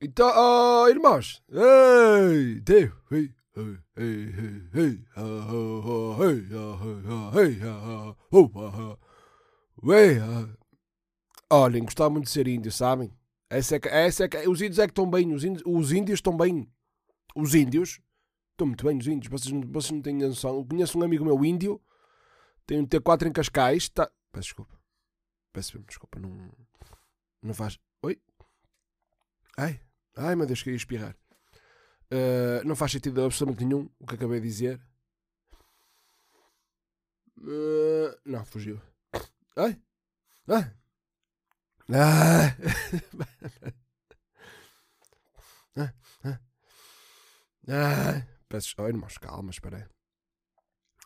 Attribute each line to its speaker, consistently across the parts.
Speaker 1: Então, oh, irmãos. Ei, Deus. Ei, ah. Olhem, gostava muito de ser índio, sabem? Essa é que, essa é que, os índios é que estão bem, os índios, os índios estão bem. Os índios estão muito bem, os índios. Vocês, não- vocês não têm noção. Eu conheço um amigo meu índio, tem um T4 em Cascais. Tá... Peço desculpa. Peço desculpa. Não, não faz. Oi? Ai, ai meu Deus, queria espirrar. Uh, não faz sentido absolutamente nenhum o que acabei de dizer. Uh, não, fugiu. Ai, ai. Ah. Ah, ah. Ah. Peço, oh, irmãos, calma, espera aí.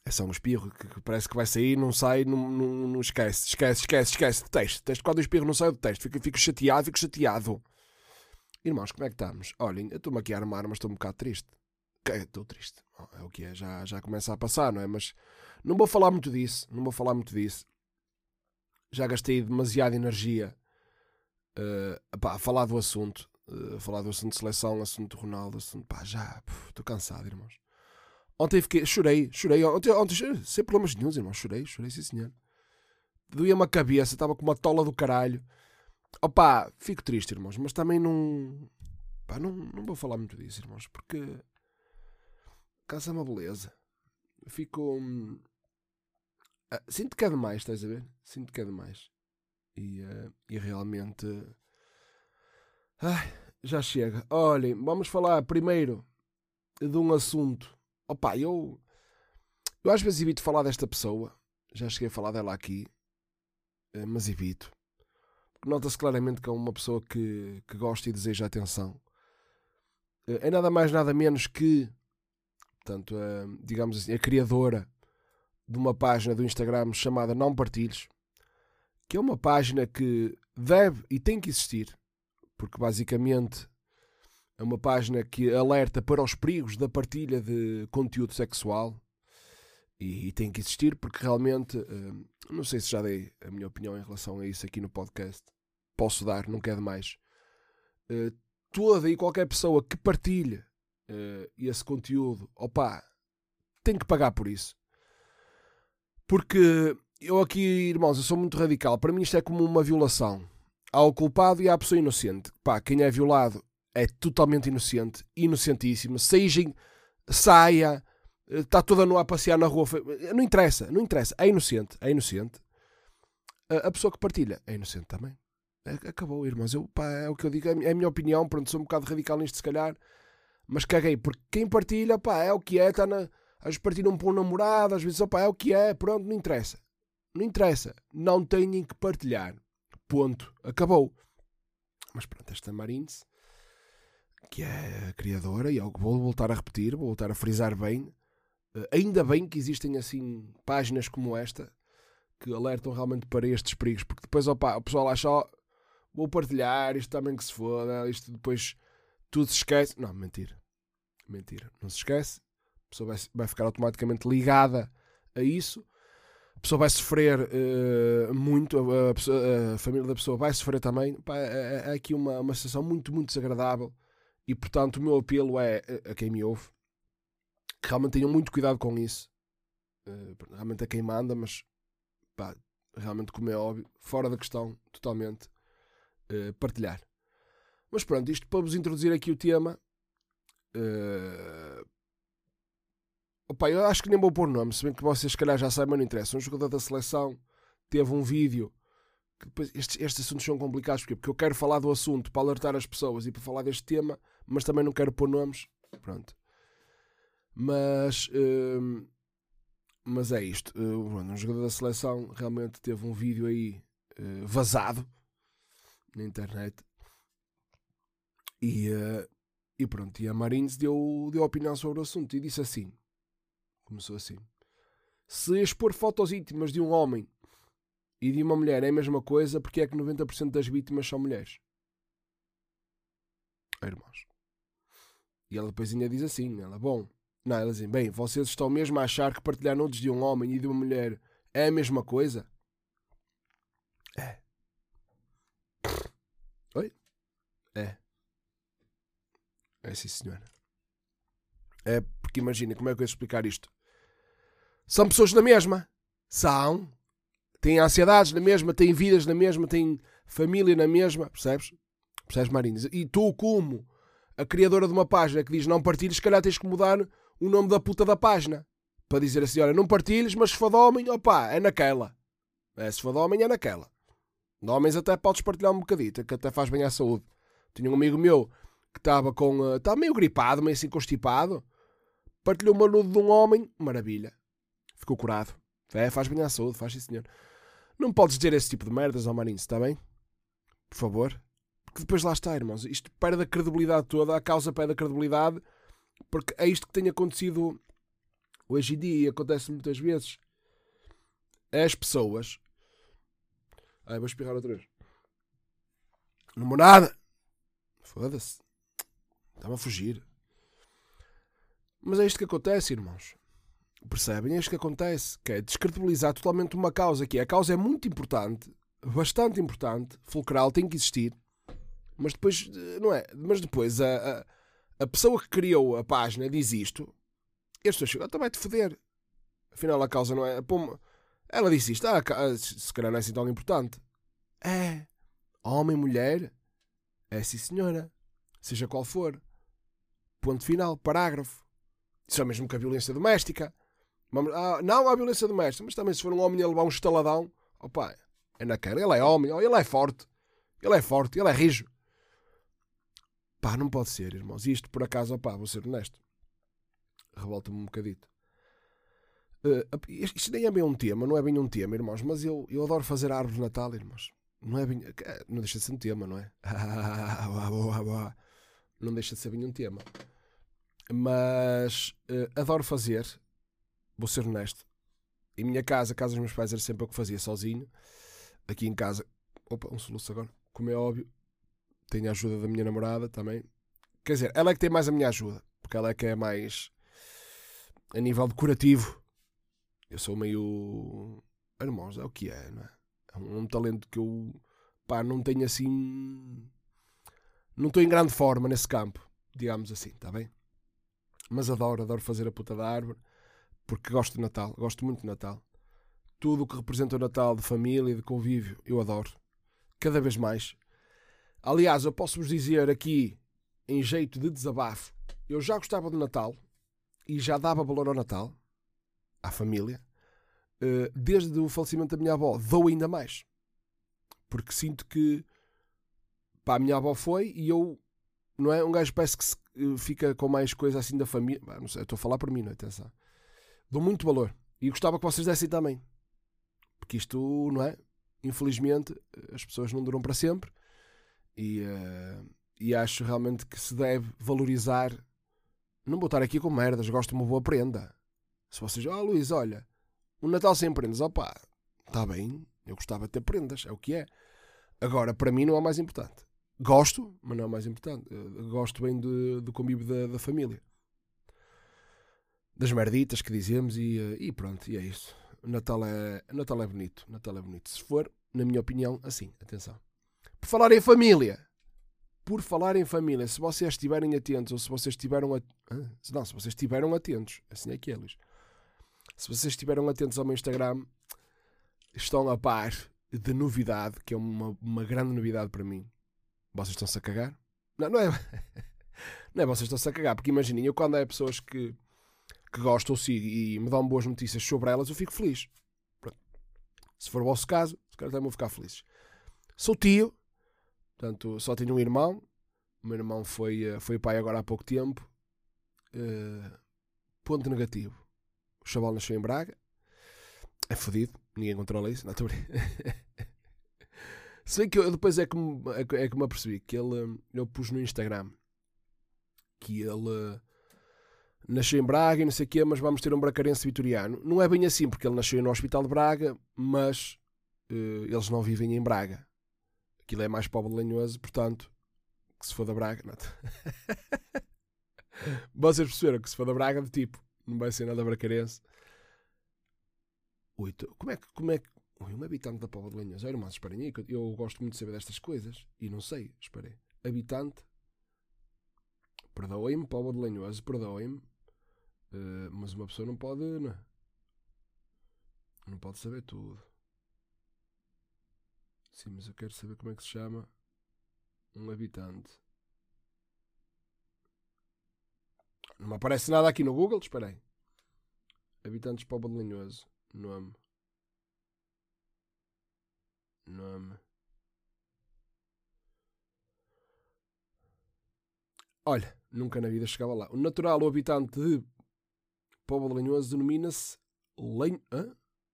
Speaker 1: É só um espirro que, que parece que vai sair, não sai, não, não, não esquece, esquece, esquece, esquece. Detesto, detesto. Quando o espirro não sai, eu detesto. Fico, fico chateado, fico chateado. Irmãos, como é que estamos? Olhem, eu estou-me aqui a armar, mas estou um bocado triste. Estou triste. É o que é, já, já começa a passar, não é? Mas não vou falar muito disso, não vou falar muito disso. Já gastei demasiada energia eh, pá, a falar do assunto. eh, a falar do assunto de seleção, assunto de Ronaldo, assunto. Pá, já, estou cansado, irmãos. Ontem fiquei, chorei, chorei. Ontem, ontem sem problemas nenhum, irmãos. Chorei, chorei, sim senhor. Doía-me a cabeça, estava com uma tola do caralho. Opá, fico triste, irmãos, mas também não. Pá, não, não vou falar muito disso, irmãos, porque. Cansa uma beleza. Fico. hum, ah, sinto que é demais, estás a ver? Sinto que é demais. E, eh, e realmente. Ai, já chega. Olhem, vamos falar primeiro de um assunto. Opa, eu. Eu às vezes evito falar desta pessoa. Já cheguei a falar dela aqui. eh, Mas evito. Nota-se claramente que é uma pessoa que, que gosta e deseja atenção. Eh, É nada mais, nada menos que. Portanto, a, digamos assim, a criadora de uma página do Instagram chamada Não Partilhos. Que é uma página que deve e tem que existir. Porque basicamente é uma página que alerta para os perigos da partilha de conteúdo sexual e, e tem que existir porque realmente hum, não sei se já dei a minha opinião em relação a isso aqui no podcast. Posso dar, não quer demais. Eh, toda e qualquer pessoa que partilhe eh, esse conteúdo opá, tem que pagar por isso. Porque eu aqui, irmãos, eu sou muito radical. Para mim isto é como uma violação. Há o culpado e há a pessoa inocente. Pá, quem é violado é totalmente inocente, inocentíssima, seja saia, está toda nua a passear na rua, não interessa, não interessa, é inocente, é inocente. A, pessoa que partilha é inocente também. É- Acabou, irmãos, eu, pá, é o que eu digo, é é a minha opinião, pronto, sou um bocado radical nisto se calhar, mas caguei, porque quem partilha, pá, é o que é, está na... Às vezes partilham para um namorado, às vezes, é o que é, pronto, não interessa. Não interessa, não têm que partilhar. Ponto, acabou. Mas pronto, esta Marines que é criadora, e é o que vou voltar a repetir, vou voltar a frisar bem. Eh, ainda bem que existem assim páginas como esta que alertam realmente para estes perigos, porque depois opa, o pessoal acha, ó, vou partilhar, isto também que se foda, isto depois tudo se esquece. Não, mentira. Mentira. Não se esquece. A pessoa vai, vai ficar automaticamente ligada a isso. A pessoa vai sofrer eh, muito, a, pessoa- a família da pessoa vai sofrer também. Pá, é, é- é aqui uma, uma situação muito, muito desagradável. E portanto, o meu apelo é a- a quem me ouve que realmente tenham muito cuidado com isso. Eh, realmente a quem manda, mas pá, realmente, como é óbvio, fora da questão, totalmente eh, partilhar. Mas pronto, isto para vos introduzir aqui o tema. eh, Opa, eu acho que nem vou pôr nome, se bem que vocês se calhar já sabem, mas não interessa. Um jogador da seleção teve um vídeo. Estes, estes assuntos são complicados porque, porque eu quero falar do assunto para alertar as pessoas e para falar deste tema, mas também não quero pôr nomes. Pronto. Mas, hum, mas é isto. Pronto, um jogador da seleção realmente teve um vídeo aí uh, vazado na internet. E, uh, e pronto, e a Marines deu, deu opinião sobre o assunto e disse assim: começou assim. Se expor fotos íntimas de um homem e de uma mulher é a mesma coisa, porque é que 90% das vítimas são mulheres? Irmãos. E ela depois ainda diz assim: ela, bom, não, ela diz, bem, vocês estão mesmo a achar que partilhar nudes de um homem e de uma mulher é a mesma coisa? É. Oi? É. É sim, senhora. É porque imagina, como é que eu ia explicar isto? São pessoas na mesma. São. Têm ansiedades na mesma, têm vidas na mesma, têm família na mesma. Percebes? Percebes, Marinas? E tu, como a criadora de uma página que diz não partilhes, se calhar tens que mudar o nome da puta da página. Para dizer assim, olha, não partilhes, mas se for de homem, opá, é naquela. É, se for de homem, é naquela. De homens até podes partilhar um bocadito, que até faz bem à saúde. Tinha um amigo meu que estava com. Estava meio gripado, meio assim constipado. Partilhou uma nude de um homem, maravilha. Ficou curado. É, faz bem à saúde, faz sim, senhor. Não podes dizer esse tipo de merdas ao Marinho, está bem? Por favor. Porque depois lá está, irmãos. Isto perde a credibilidade toda, a causa perde a credibilidade, porque é isto que tem acontecido hoje em dia e acontece muitas vezes. As pessoas. Ai, vou espirrar outra vez. Namorada! Foda-se. Estava a fugir. Mas é isto que acontece, irmãos. Percebem? É isto que acontece. Que é descredibilizar totalmente uma causa. Que a causa é muito importante, bastante importante, fulcral, tem que existir. Mas depois, não é? Mas depois a, a, a pessoa que criou a página diz isto. E as pessoas chegam, então vai-te foder. Afinal, a causa não é. Pum, ela disse isto, ah, se calhar não é assim tão importante. É. Homem, mulher. É sim, senhora. Seja qual for. Ponto final. Parágrafo. Isso é mesmo que a violência doméstica. Ah, não há violência doméstica, mas também se for um homem a levar um estaladão, opa, é na cara. Ele é homem, ele é forte. Ele é forte, ele é rijo. Pá, não pode ser, irmãos. Isto, por acaso, opá, vou ser honesto. Revolta-me um bocadito. Uh, isto nem é bem um tema, não é bem um tema, irmãos, mas eu, eu adoro fazer árvores de Natal, irmãos. Não é bem. Eh, não deixa de ser um tema, não é? não deixa de ser bem um tema. Mas uh, adoro fazer, vou ser honesto. Em minha casa, a casa dos meus pais, era sempre o que fazia sozinho. Aqui em casa, opa, um soluço agora, como é óbvio, tenho a ajuda da minha namorada também. Quer dizer, ela é que tem mais a minha ajuda, porque ela é que é mais a nível decorativo. Eu sou meio. Irmãos, é o que é, não é? É um, um talento que eu pá, não tenho assim. Não estou em grande forma nesse campo, digamos assim, está bem? Mas adoro, adoro fazer a puta da árvore porque gosto de Natal, gosto muito de Natal. Tudo o que representa o Natal de família, de convívio, eu adoro. Cada vez mais. Aliás, eu posso vos dizer aqui, em jeito de desabafo, eu já gostava de Natal e já dava valor ao Natal, à família, eh, desde o falecimento da minha avó, dou ainda mais. Porque sinto que pá, a minha avó foi e eu, não é? Um gajo parece que se, eh, fica com mais coisa assim da família. não sei, estou a falar por mim, não é? Atenção. Dou muito valor. E gostava que vocês dessem também. Porque isto, não é? Infelizmente, as pessoas não duram para sempre. E, uh, e acho realmente que se deve valorizar. Não vou estar aqui com merdas, gosto de uma boa prenda. Se vocês, oh, Luís, olha, um Natal sem prendas, opá, está bem, eu gostava de ter prendas, é o que é. Agora, para mim não é o mais importante. Gosto, mas não é o mais importante. Eu gosto bem de, do convívio da, da, família. Das merditas que dizemos e, eh, e pronto, e é isso. Natal é, Natal é bonito, Natal é bonito. Se for, na minha opinião, assim, atenção. Falar em família. Por falar em família, se vocês estiverem atentos, ou se vocês estiveram. A... Não, se vocês estiveram atentos, assim é que é. Se vocês estiveram atentos ao meu Instagram, estão a par de novidade, que é uma, uma grande novidade para mim. Vocês estão-se a cagar? Não, não é. Não é vocês estão-se a cagar, porque imaginem, eu quando é pessoas que, que gostam, sigo e me dão boas notícias sobre elas, eu fico feliz. Pronto. Se for o vosso caso, se calhar também vou ficar feliz. Sou tio, Portanto, só tenho um irmão. O meu irmão foi, eh, foi pai agora há pouco tempo. Uh, ponto negativo. O chaval nasceu em Braga. É fodido. Ninguém controla isso. Não estou que eu depois é que, me, é que me apercebi que ele, eu pus no Instagram que ele nasceu em Braga e não sei o quê, mas vamos ter um bracarense vitoriano. Não é bem assim, porque ele nasceu no Hospital de Braga, mas uh, eles não vivem em Braga. Aquilo é mais pobre lenhoso, portanto, que se for da Braga. Vocês perceberam que se for da Braga, de tipo, não vai ser nada bracarense. Oito. Como é que. Como é que Ui, um habitante da Póvoa de Lenhoso. Esperem aí, eu gosto muito de saber destas coisas. E não sei, esperei. Habitante. Perdoem-me, povo de lenhoso, perdoem-me. Uh, mas uma pessoa não pode. Não, é? não pode saber tudo. Sim, mas eu quero saber como é que se chama um habitante. Não me aparece nada aqui no Google, espera aí. Habitantes Povo de Linhoso. Nome. Nome. Olha, nunca na vida chegava lá. O natural, o habitante de Povo de Linhoso denomina-se Len...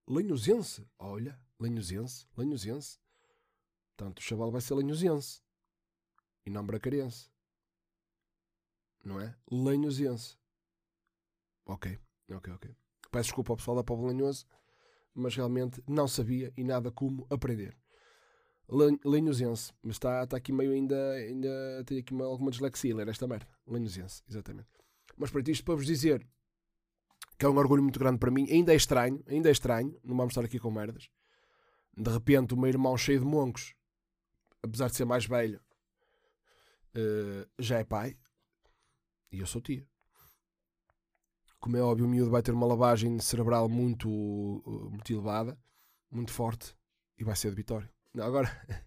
Speaker 1: Lenhosense. Olha, Lenhosense, Lenhosense. Portanto, o chaval vai ser Lenhosense. E não bracarense. Não é? Lenhosense. Ok, ok, ok. Peço desculpa ao pessoal da Povo Lenhoso, mas realmente não sabia e nada como aprender. Lenhosense, mas está, está aqui meio ainda, ainda tem aqui uma, alguma dislexia ler esta merda. Lenhosense, exatamente. Mas para isto para vos dizer que é um orgulho muito grande para mim, ainda é estranho, ainda é estranho, não vamos estar aqui com merdas. De repente, o meu irmão cheio de moncos, apesar de ser mais velho, uh, já é pai, e eu sou tia como é óbvio, o miúdo vai ter uma lavagem cerebral muito, uh, muito elevada, muito forte, e vai ser de Vitória. Não, agora,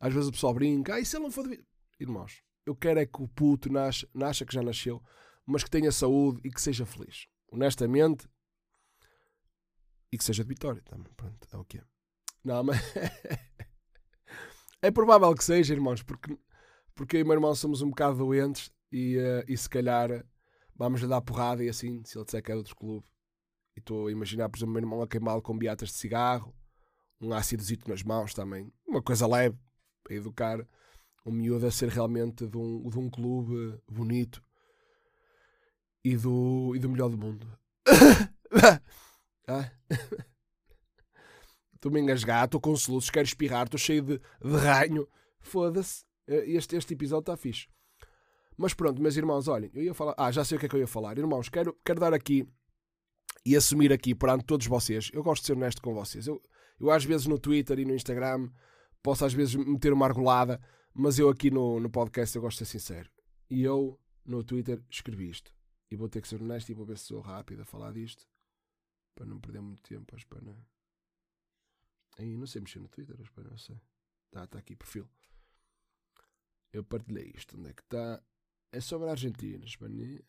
Speaker 1: às vezes o pessoal brinca, ah, e se ele não for de Vitória? Irmãos, eu quero é que o puto nasça, nasça que já nasceu, mas que tenha saúde e que seja feliz. Honestamente, e que seja de Vitória também. Pronto, é o que é. Não, mas. é provável que seja, irmãos, porque, porque eu e meu irmão somos um bocado doentes e, uh, e se calhar vamos lhe dar porrada e assim, se ele disser que é outro clube. E estou a imaginar, por exemplo, meu irmão a queimá-lo com beatas de cigarro, um ácidozito nas mãos também. Uma coisa leve, para educar um miúdo a ser realmente de um, de um clube bonito e do, e do melhor do mundo. ah? Estou-me a engasgar, estou com soluços, quero espirrar, estou cheio de, de ranho. Foda-se. Este, este episódio está fixe. Mas pronto, meus irmãos, olhem, eu ia falar. Ah, já sei o que é que eu ia falar. Irmãos, quero, quero dar aqui e assumir aqui perante todos vocês. Eu gosto de ser honesto com vocês. Eu, eu às vezes no Twitter e no Instagram posso às vezes meter uma argolada, mas eu aqui no, no podcast eu gosto de ser sincero. E eu no Twitter escrevi isto. E vou ter que ser honesto e vou ver se sou rápido a falar disto. Para não perder muito tempo. Para não... Aí, não sei mexer no Twitter, espera, não sei. Está tá aqui, perfil. Eu partilhei isto. Onde é que está? É sobre a Argentina. Espanha.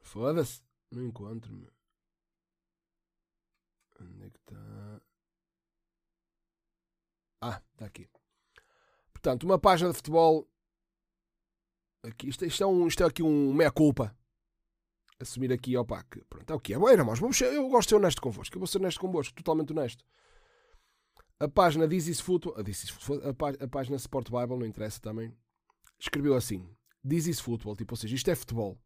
Speaker 1: Foda-se. Não encontro-me. Onde é que está? Ah, está aqui. Portanto, uma página de futebol. Aqui, isto, isto, é, um, isto é aqui um meia-culpa. Assumir aqui, opa, que pronto, é o que é. Bom, irmãos, eu gosto de ser honesto convosco. Eu vou ser honesto convosco, totalmente honesto. A página This is Football, a, This is Football, a, a página Sport Bible, não interessa também, escreveu assim: This is Football, tipo, ou seja, isto é futebol.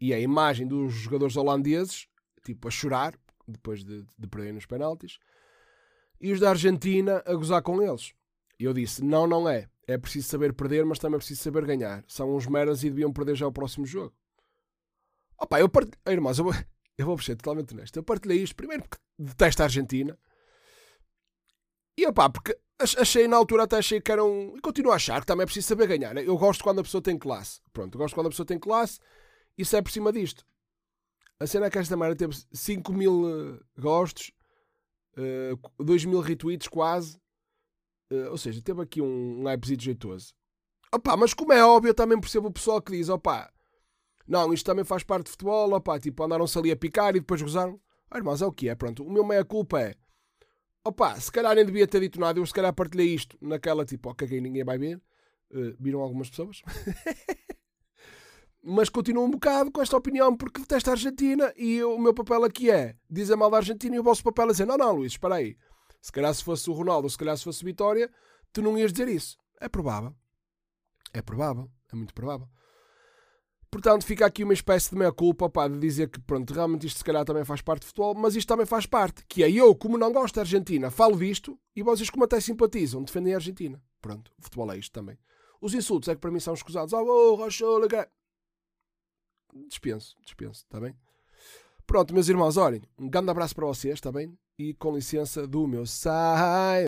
Speaker 1: E é a imagem dos jogadores holandeses, tipo, a chorar, depois de, de perder nos penaltis, e os da Argentina a gozar com eles. E eu disse: não, não é. É preciso saber perder, mas também é preciso saber ganhar. São uns meras e deviam perder já o próximo jogo. Opa, eu partilhei. Irmãos, eu vou, eu vou ser totalmente honesto. Eu partilhei isto primeiro porque detesto a Argentina. E opá, porque achei na altura até achei que eram. E continuo a achar que também é preciso saber ganhar. Né? Eu gosto quando a pessoa tem classe. Pronto, eu gosto quando a pessoa tem classe. Isso é por cima disto. A cena é que esta merda teve 5 mil uh, gostos, uh, eh, 2 mil retweets quase. Uh, ou seja, teve aqui um, um hypezinho jeitoso. Opá, mas como é óbvio, eu também percebo o pessoal que diz: opá, não, isto também faz parte de futebol. Opá, tipo, andaram-se ali a picar e depois gozaram. Ah, irmãos, é o que é, pronto. O meu meia-culpa é Opa, se calhar nem devia ter dito nada, eu se calhar partilhei isto naquela tipo, ok, ninguém vai ver. Uh, viram algumas pessoas. Mas continuo um bocado com esta opinião porque detesto a Argentina e o meu papel aqui é dizer mal da Argentina e o vosso papel é dizer não, não, Luís, espera aí. Se calhar se fosse o Ronaldo, se calhar se fosse Vitória, tu não ias dizer isso. É provável. É provável. É muito provável. Portanto, fica aqui uma espécie de meia-culpa pá, de dizer que pronto, realmente isto se calhar também faz parte do futebol, mas isto também faz parte. Que é eu, como não gosto da Argentina, falo disto e vocês, como até simpatizam, defendem a Argentina. Pronto, o futebol é isto também. Os insultos é que para mim são escusados. Oh, oh Rochola, Dispenso, dispenso, está bem? Pronto, meus irmãos, olhem, um grande abraço para vocês, está bem? E com licença do meu site.